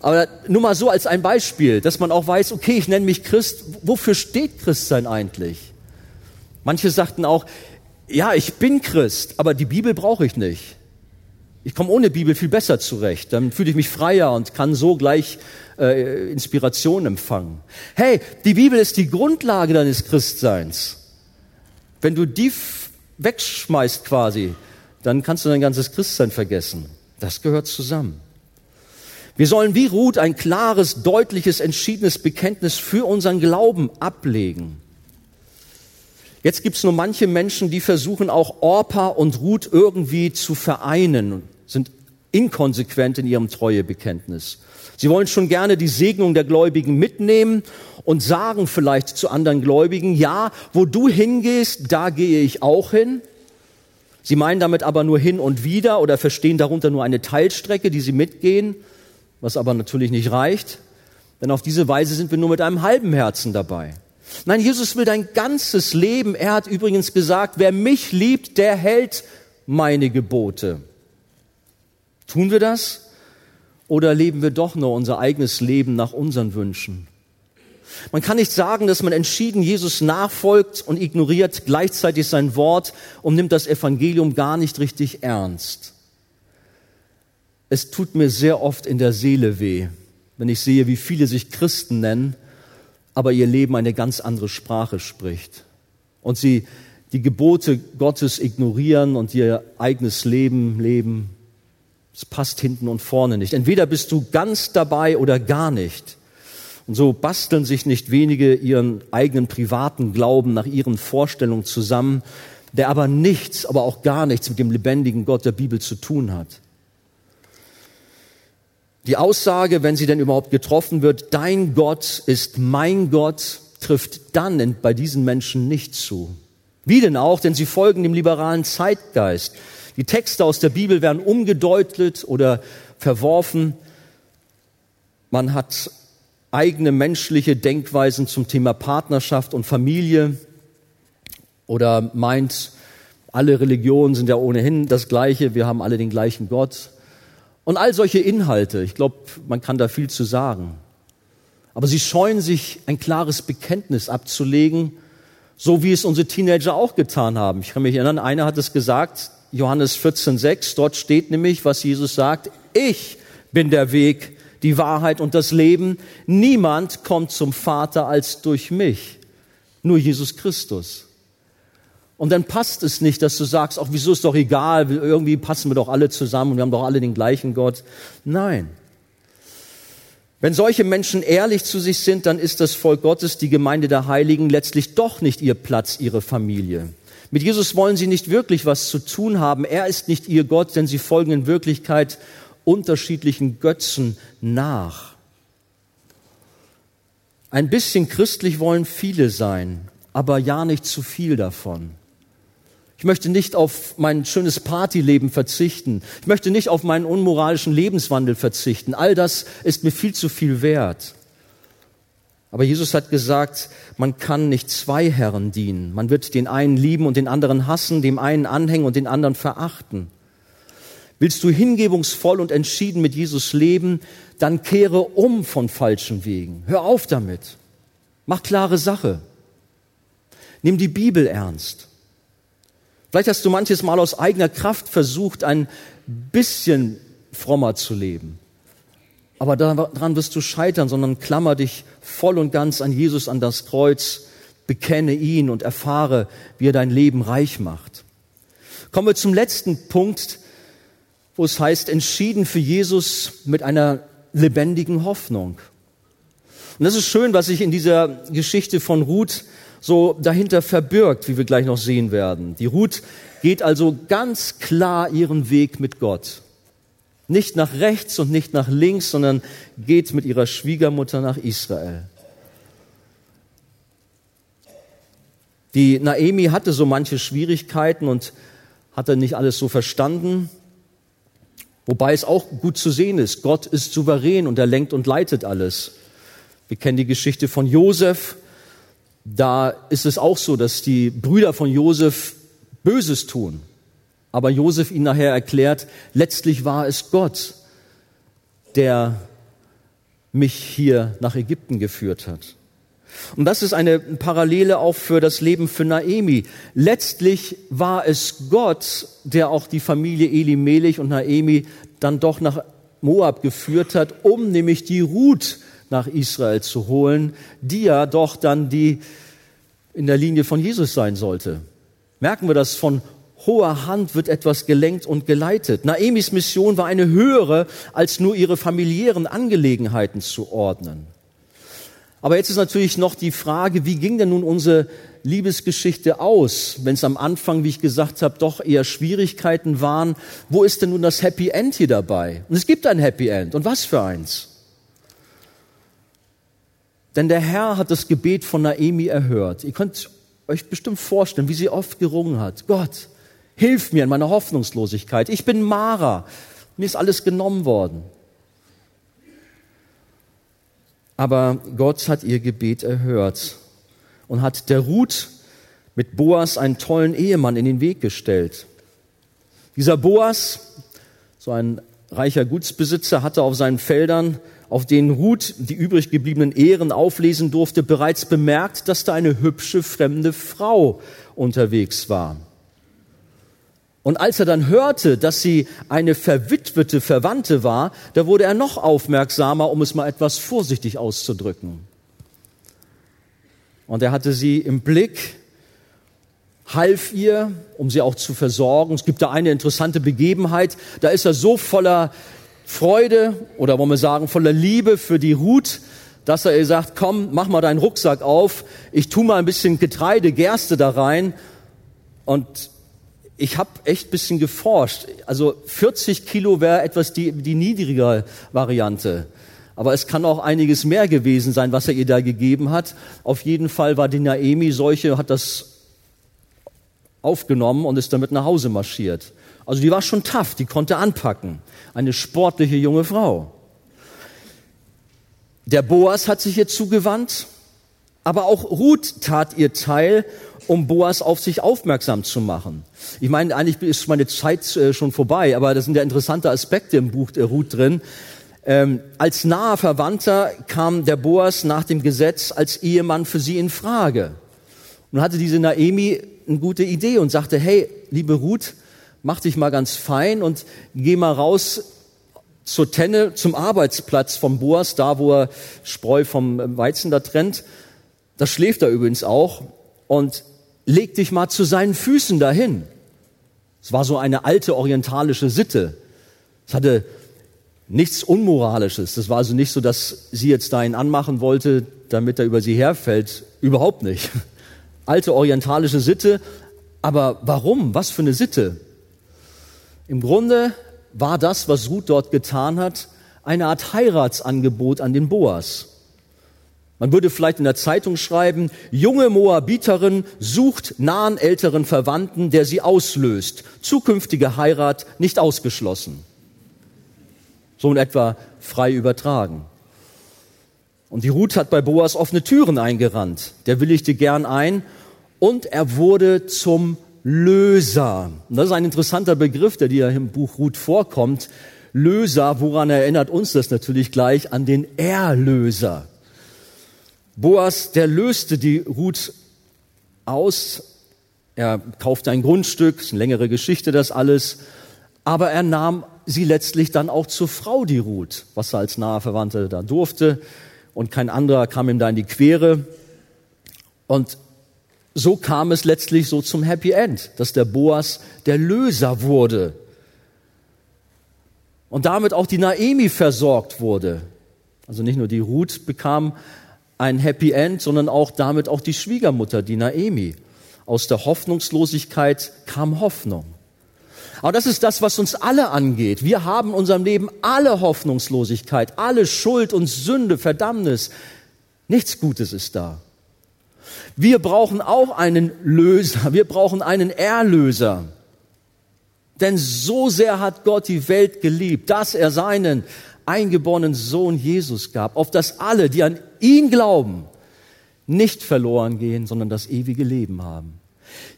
Aber nur mal so als ein Beispiel, dass man auch weiß, okay, ich nenne mich Christ. Wofür steht Christsein eigentlich? Manche sagten auch, ja, ich bin Christ, aber die Bibel brauche ich nicht. Ich komme ohne Bibel viel besser zurecht. Dann fühle ich mich freier und kann so gleich äh, Inspiration empfangen. Hey, die Bibel ist die Grundlage deines Christseins. Wenn du die wegschmeißt quasi, dann kannst du dein ganzes Christsein vergessen. Das gehört zusammen. Wir sollen wie Ruth ein klares, deutliches, entschiedenes Bekenntnis für unseren Glauben ablegen. Jetzt gibt es nur manche Menschen, die versuchen auch Orpa und Ruth irgendwie zu vereinen sind inkonsequent in ihrem Treuebekenntnis. Sie wollen schon gerne die Segnung der Gläubigen mitnehmen und sagen vielleicht zu anderen Gläubigen, ja, wo du hingehst, da gehe ich auch hin. Sie meinen damit aber nur hin und wieder oder verstehen darunter nur eine Teilstrecke, die sie mitgehen was aber natürlich nicht reicht, denn auf diese Weise sind wir nur mit einem halben Herzen dabei. Nein, Jesus will dein ganzes Leben. Er hat übrigens gesagt, wer mich liebt, der hält meine Gebote. Tun wir das? Oder leben wir doch nur unser eigenes Leben nach unseren Wünschen? Man kann nicht sagen, dass man entschieden Jesus nachfolgt und ignoriert gleichzeitig sein Wort und nimmt das Evangelium gar nicht richtig ernst. Es tut mir sehr oft in der Seele weh, wenn ich sehe, wie viele sich Christen nennen, aber ihr Leben eine ganz andere Sprache spricht. Und sie die Gebote Gottes ignorieren und ihr eigenes Leben leben. Es passt hinten und vorne nicht. Entweder bist du ganz dabei oder gar nicht. Und so basteln sich nicht wenige ihren eigenen privaten Glauben nach ihren Vorstellungen zusammen, der aber nichts, aber auch gar nichts mit dem lebendigen Gott der Bibel zu tun hat. Die Aussage, wenn sie denn überhaupt getroffen wird, dein Gott ist mein Gott, trifft dann bei diesen Menschen nicht zu. Wie denn auch, denn sie folgen dem liberalen Zeitgeist. Die Texte aus der Bibel werden umgedeutet oder verworfen. Man hat eigene menschliche Denkweisen zum Thema Partnerschaft und Familie oder meint, alle Religionen sind ja ohnehin das Gleiche, wir haben alle den gleichen Gott. Und all solche Inhalte, ich glaube, man kann da viel zu sagen. Aber sie scheuen sich, ein klares Bekenntnis abzulegen, so wie es unsere Teenager auch getan haben. Ich kann mich erinnern, einer hat es gesagt, Johannes 14,6, dort steht nämlich, was Jesus sagt, ich bin der Weg, die Wahrheit und das Leben. Niemand kommt zum Vater als durch mich, nur Jesus Christus. Und dann passt es nicht, dass du sagst, ach, wieso ist doch egal, irgendwie passen wir doch alle zusammen und wir haben doch alle den gleichen Gott. Nein. Wenn solche Menschen ehrlich zu sich sind, dann ist das Volk Gottes, die Gemeinde der Heiligen, letztlich doch nicht ihr Platz, ihre Familie. Mit Jesus wollen sie nicht wirklich was zu tun haben. Er ist nicht ihr Gott, denn sie folgen in Wirklichkeit unterschiedlichen Götzen nach. Ein bisschen christlich wollen viele sein, aber ja nicht zu viel davon. Ich möchte nicht auf mein schönes Partyleben verzichten. Ich möchte nicht auf meinen unmoralischen Lebenswandel verzichten. All das ist mir viel zu viel wert. Aber Jesus hat gesagt, man kann nicht zwei Herren dienen. Man wird den einen lieben und den anderen hassen, dem einen anhängen und den anderen verachten. Willst du hingebungsvoll und entschieden mit Jesus leben, dann kehre um von falschen Wegen. Hör auf damit. Mach klare Sache. Nimm die Bibel ernst. Vielleicht hast du manches Mal aus eigener Kraft versucht, ein bisschen frommer zu leben. Aber daran wirst du scheitern, sondern klammer dich voll und ganz an Jesus, an das Kreuz, bekenne ihn und erfahre, wie er dein Leben reich macht. Kommen wir zum letzten Punkt, wo es heißt, entschieden für Jesus mit einer lebendigen Hoffnung. Und das ist schön, was sich in dieser Geschichte von Ruth so dahinter verbirgt, wie wir gleich noch sehen werden. Die Ruth geht also ganz klar ihren Weg mit Gott. Nicht nach rechts und nicht nach links, sondern geht mit ihrer Schwiegermutter nach Israel. Die Naemi hatte so manche Schwierigkeiten und hatte nicht alles so verstanden. Wobei es auch gut zu sehen ist, Gott ist souverän und er lenkt und leitet alles. Wir kennen die Geschichte von Josef, da ist es auch so, dass die Brüder von Josef Böses tun. Aber Josef ihnen nachher erklärt, letztlich war es Gott, der mich hier nach Ägypten geführt hat. Und das ist eine Parallele auch für das Leben für Naemi. Letztlich war es Gott, der auch die Familie Elimelech und Naemi dann doch nach Moab geführt hat, um nämlich die Ruth nach Israel zu holen, die ja doch dann die in der Linie von Jesus sein sollte. Merken wir das von hoher Hand wird etwas gelenkt und geleitet. Naemis Mission war eine höhere, als nur ihre familiären Angelegenheiten zu ordnen. Aber jetzt ist natürlich noch die Frage, wie ging denn nun unsere Liebesgeschichte aus, wenn es am Anfang, wie ich gesagt habe, doch eher Schwierigkeiten waren? Wo ist denn nun das Happy End hier dabei? Und es gibt ein Happy End. Und was für eins? Denn der Herr hat das Gebet von Naemi erhört. Ihr könnt euch bestimmt vorstellen, wie sie oft gerungen hat. Gott, hilf mir in meiner Hoffnungslosigkeit. Ich bin Mara. Mir ist alles genommen worden. Aber Gott hat ihr Gebet erhört und hat der Ruth mit Boas einen tollen Ehemann in den Weg gestellt. Dieser Boas, so ein reicher Gutsbesitzer, hatte auf seinen Feldern auf denen Ruth die übrig gebliebenen Ehren auflesen durfte, bereits bemerkt, dass da eine hübsche fremde Frau unterwegs war. Und als er dann hörte, dass sie eine verwitwete Verwandte war, da wurde er noch aufmerksamer, um es mal etwas vorsichtig auszudrücken. Und er hatte sie im Blick, half ihr, um sie auch zu versorgen. Es gibt da eine interessante Begebenheit, da ist er so voller Freude oder wollen wir sagen voller Liebe für die Ruth, dass er ihr sagt, komm, mach mal deinen Rucksack auf, ich tu mal ein bisschen Getreide, Gerste da rein und ich habe echt bisschen geforscht. Also 40 Kilo wäre etwas die, die niedrigere Variante. Aber es kann auch einiges mehr gewesen sein, was er ihr da gegeben hat. Auf jeden Fall war die Naemi solche, hat das aufgenommen und ist damit nach Hause marschiert. Also die war schon tough, die konnte anpacken. Eine sportliche junge Frau. Der Boas hat sich ihr zugewandt Aber auch Ruth tat ihr Teil, um Boas auf sich aufmerksam zu machen. Ich meine, eigentlich ist meine Zeit äh, schon vorbei, aber das sind ja interessante Aspekte im Buch Ruth drin. Ähm, als naher Verwandter kam der Boas nach dem Gesetz als Ehemann für sie in Frage. Und hatte diese Naemi eine gute Idee und sagte, hey, liebe Ruth, mach dich mal ganz fein und geh mal raus zur Tenne, zum Arbeitsplatz vom Boas, da wo er Spreu vom Weizen da trennt. Das schläft er übrigens auch. Und leg dich mal zu seinen Füßen dahin. Es war so eine alte orientalische Sitte. Es hatte nichts Unmoralisches. Das war also nicht so, dass sie jetzt da ihn anmachen wollte, damit er über sie herfällt. Überhaupt nicht. Alte orientalische Sitte. Aber warum? Was für eine Sitte? Im Grunde war das, was Ruth dort getan hat, eine Art Heiratsangebot an den Boas. Man würde vielleicht in der Zeitung schreiben, junge Moabiterin sucht nahen älteren Verwandten, der sie auslöst. Zukünftige Heirat nicht ausgeschlossen. So in etwa frei übertragen. Und die Ruth hat bei Boas offene Türen eingerannt. Der willigte gern ein und er wurde zum Löser. Und das ist ein interessanter Begriff, der dir im Buch Ruth vorkommt. Löser, woran erinnert uns das natürlich gleich? An den Erlöser. Boas, der löste die Ruth aus. Er kaufte ein Grundstück, ist eine längere Geschichte das alles. Aber er nahm sie letztlich dann auch zur Frau, die Ruth, was er als nahe Verwandte da durfte. Und kein anderer kam ihm da in die Quere. Und so kam es letztlich so zum Happy End, dass der Boas der Löser wurde. Und damit auch die Naemi versorgt wurde. Also nicht nur die Ruth bekam ein Happy End, sondern auch damit auch die Schwiegermutter, die Naemi. Aus der Hoffnungslosigkeit kam Hoffnung. Aber das ist das, was uns alle angeht. Wir haben in unserem Leben alle Hoffnungslosigkeit, alle Schuld und Sünde, Verdammnis. Nichts Gutes ist da. Wir brauchen auch einen Löser, wir brauchen einen Erlöser. Denn so sehr hat Gott die Welt geliebt, dass er seinen eingeborenen Sohn Jesus gab, auf dass alle, die an ihn glauben, nicht verloren gehen, sondern das ewige Leben haben.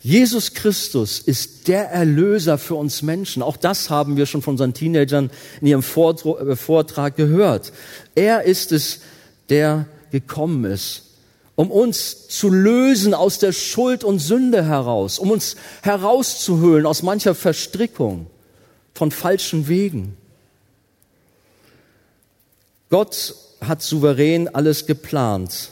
Jesus Christus ist der Erlöser für uns Menschen. Auch das haben wir schon von unseren Teenagern in ihrem äh, Vortrag gehört. Er ist es, der gekommen ist, um uns zu lösen aus der Schuld und Sünde heraus, um uns herauszuhöhlen aus mancher Verstrickung von falschen Wegen. Gott hat souverän alles geplant.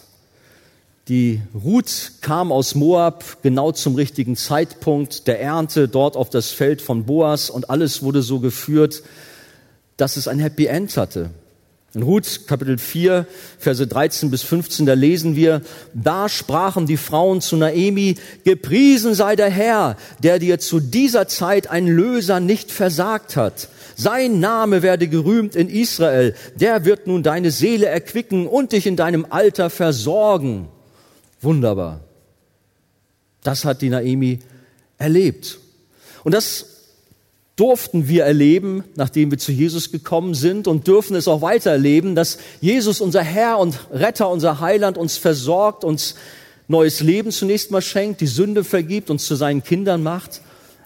Die Ruth kam aus Moab genau zum richtigen Zeitpunkt der Ernte dort auf das Feld von Boas und alles wurde so geführt, dass es ein Happy End hatte. In Ruth Kapitel 4, Verse 13 bis 15, da lesen wir, da sprachen die Frauen zu Naemi, gepriesen sei der Herr, der dir zu dieser Zeit ein Löser nicht versagt hat sein Name werde gerühmt in Israel. Der wird nun deine Seele erquicken und dich in deinem Alter versorgen. Wunderbar. Das hat die Naemi erlebt. Und das durften wir erleben, nachdem wir zu Jesus gekommen sind und dürfen es auch weiter erleben, dass Jesus, unser Herr und Retter, unser Heiland, uns versorgt, uns neues Leben zunächst mal schenkt, die Sünde vergibt, uns zu seinen Kindern macht,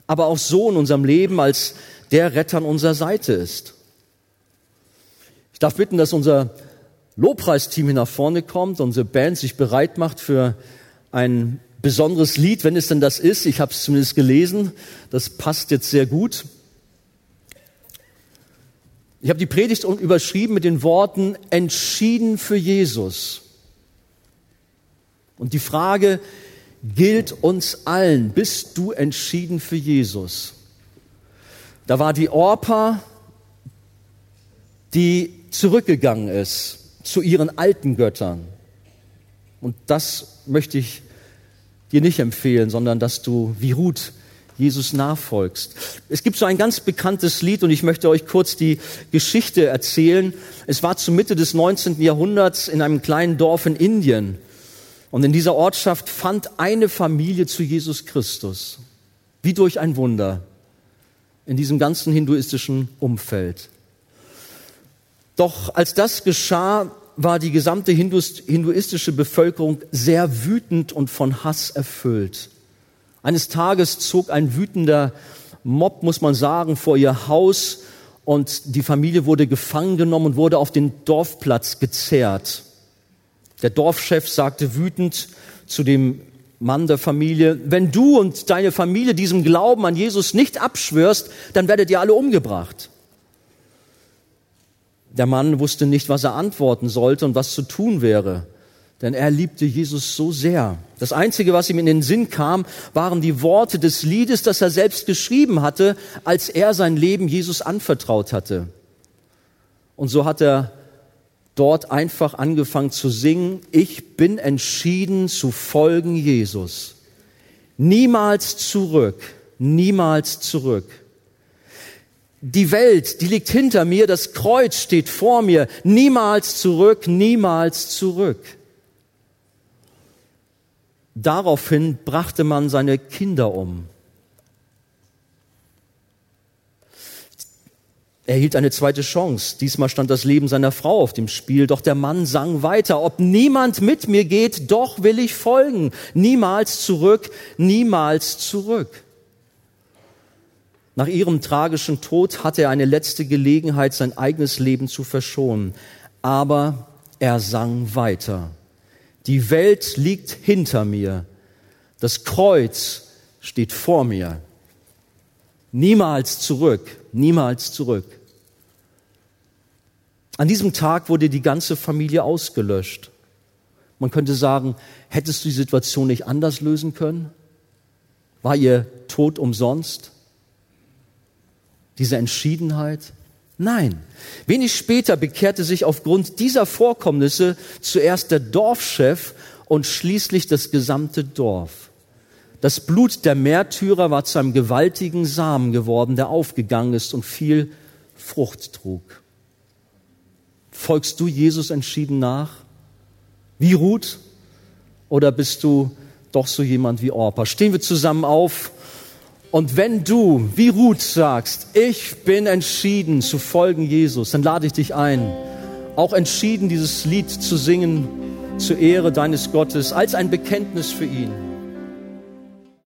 aber auch so in unserem Leben als der Retter an unserer Seite ist. Ich darf bitten, dass unser Lobpreisteam hier nach vorne kommt, unsere Band sich bereit macht für ein besonderes Lied, wenn es denn das ist. Ich habe es zumindest gelesen. Das passt jetzt sehr gut. Ich habe die Predigt überschrieben mit den Worten entschieden für Jesus. Und die Frage gilt uns allen. Bist du entschieden für Jesus? Da war die Orpa, die zurückgegangen ist zu ihren alten Göttern. Und das möchte ich dir nicht empfehlen, sondern dass du wie Ruth Jesus nachfolgst. Es gibt so ein ganz bekanntes Lied und ich möchte euch kurz die Geschichte erzählen. Es war zur Mitte des 19. Jahrhunderts in einem kleinen Dorf in Indien. Und in dieser Ortschaft fand eine Familie zu Jesus Christus. Wie durch ein Wunder in diesem ganzen hinduistischen Umfeld. Doch als das geschah, war die gesamte hinduistische Bevölkerung sehr wütend und von Hass erfüllt. Eines Tages zog ein wütender Mob, muss man sagen, vor ihr Haus und die Familie wurde gefangen genommen und wurde auf den Dorfplatz gezerrt. Der Dorfchef sagte wütend zu dem Mann der Familie, wenn du und deine Familie diesem Glauben an Jesus nicht abschwörst, dann werdet ihr alle umgebracht. Der Mann wusste nicht, was er antworten sollte und was zu tun wäre, denn er liebte Jesus so sehr. Das Einzige, was ihm in den Sinn kam, waren die Worte des Liedes, das er selbst geschrieben hatte, als er sein Leben Jesus anvertraut hatte. Und so hat er dort einfach angefangen zu singen, ich bin entschieden zu folgen Jesus. Niemals zurück, niemals zurück. Die Welt, die liegt hinter mir, das Kreuz steht vor mir, niemals zurück, niemals zurück. Daraufhin brachte man seine Kinder um. Er hielt eine zweite Chance. Diesmal stand das Leben seiner Frau auf dem Spiel. Doch der Mann sang weiter. Ob niemand mit mir geht, doch will ich folgen. Niemals zurück, niemals zurück. Nach ihrem tragischen Tod hatte er eine letzte Gelegenheit, sein eigenes Leben zu verschonen. Aber er sang weiter. Die Welt liegt hinter mir. Das Kreuz steht vor mir. Niemals zurück, niemals zurück. An diesem Tag wurde die ganze Familie ausgelöscht. Man könnte sagen, hättest du die Situation nicht anders lösen können? War ihr Tod umsonst? Diese Entschiedenheit? Nein. Wenig später bekehrte sich aufgrund dieser Vorkommnisse zuerst der Dorfchef und schließlich das gesamte Dorf. Das Blut der Märtyrer war zu einem gewaltigen Samen geworden, der aufgegangen ist und viel Frucht trug. Folgst du Jesus entschieden nach? Wie Ruth? Oder bist du doch so jemand wie Orpa? Stehen wir zusammen auf. Und wenn du, wie Ruth, sagst, ich bin entschieden zu folgen Jesus, dann lade ich dich ein, auch entschieden dieses Lied zu singen zur Ehre deines Gottes als ein Bekenntnis für ihn.